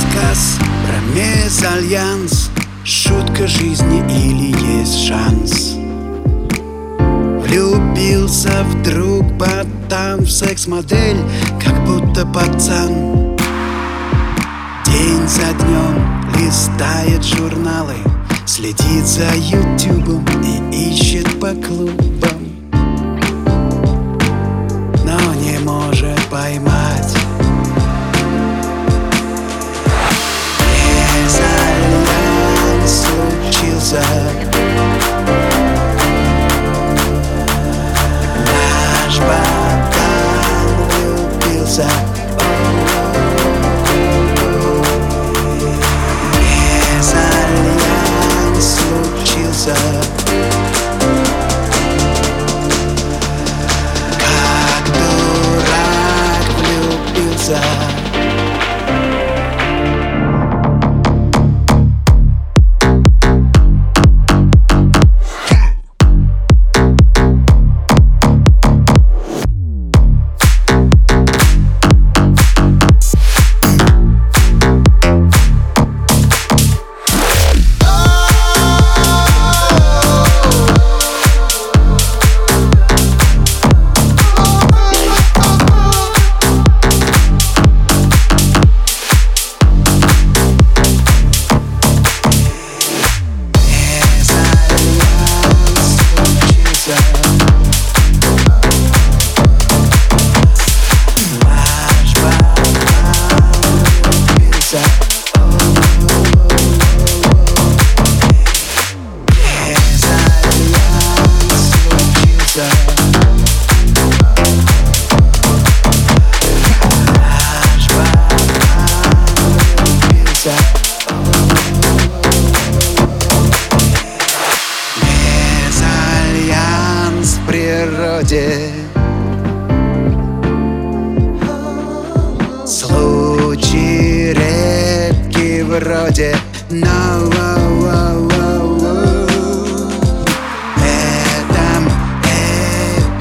Рассказ про мезальянс. Шутка жизни или есть шанс? Влюбился вдруг потом в секс-модель Как будто пацан. День за днем листает журналы Следит за ютубом и ищет по клубам. Но не может поймать природе Случай редкий вроде Но В этом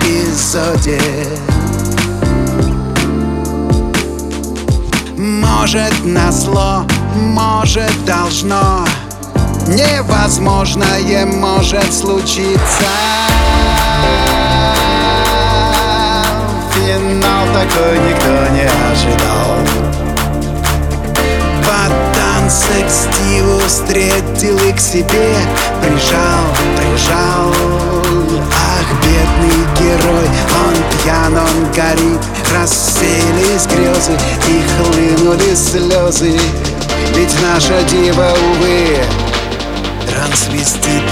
эпизоде Может назло, может должно Невозможное может случиться. Финал такой никто не ожидал. Пацан секстиву встретил и к себе. Прижал, прижал. Ах, бедный герой Он пьян, он горит. Рассеялись грезы И хлынули слезы. Ведь наша дива, увы Трансвестит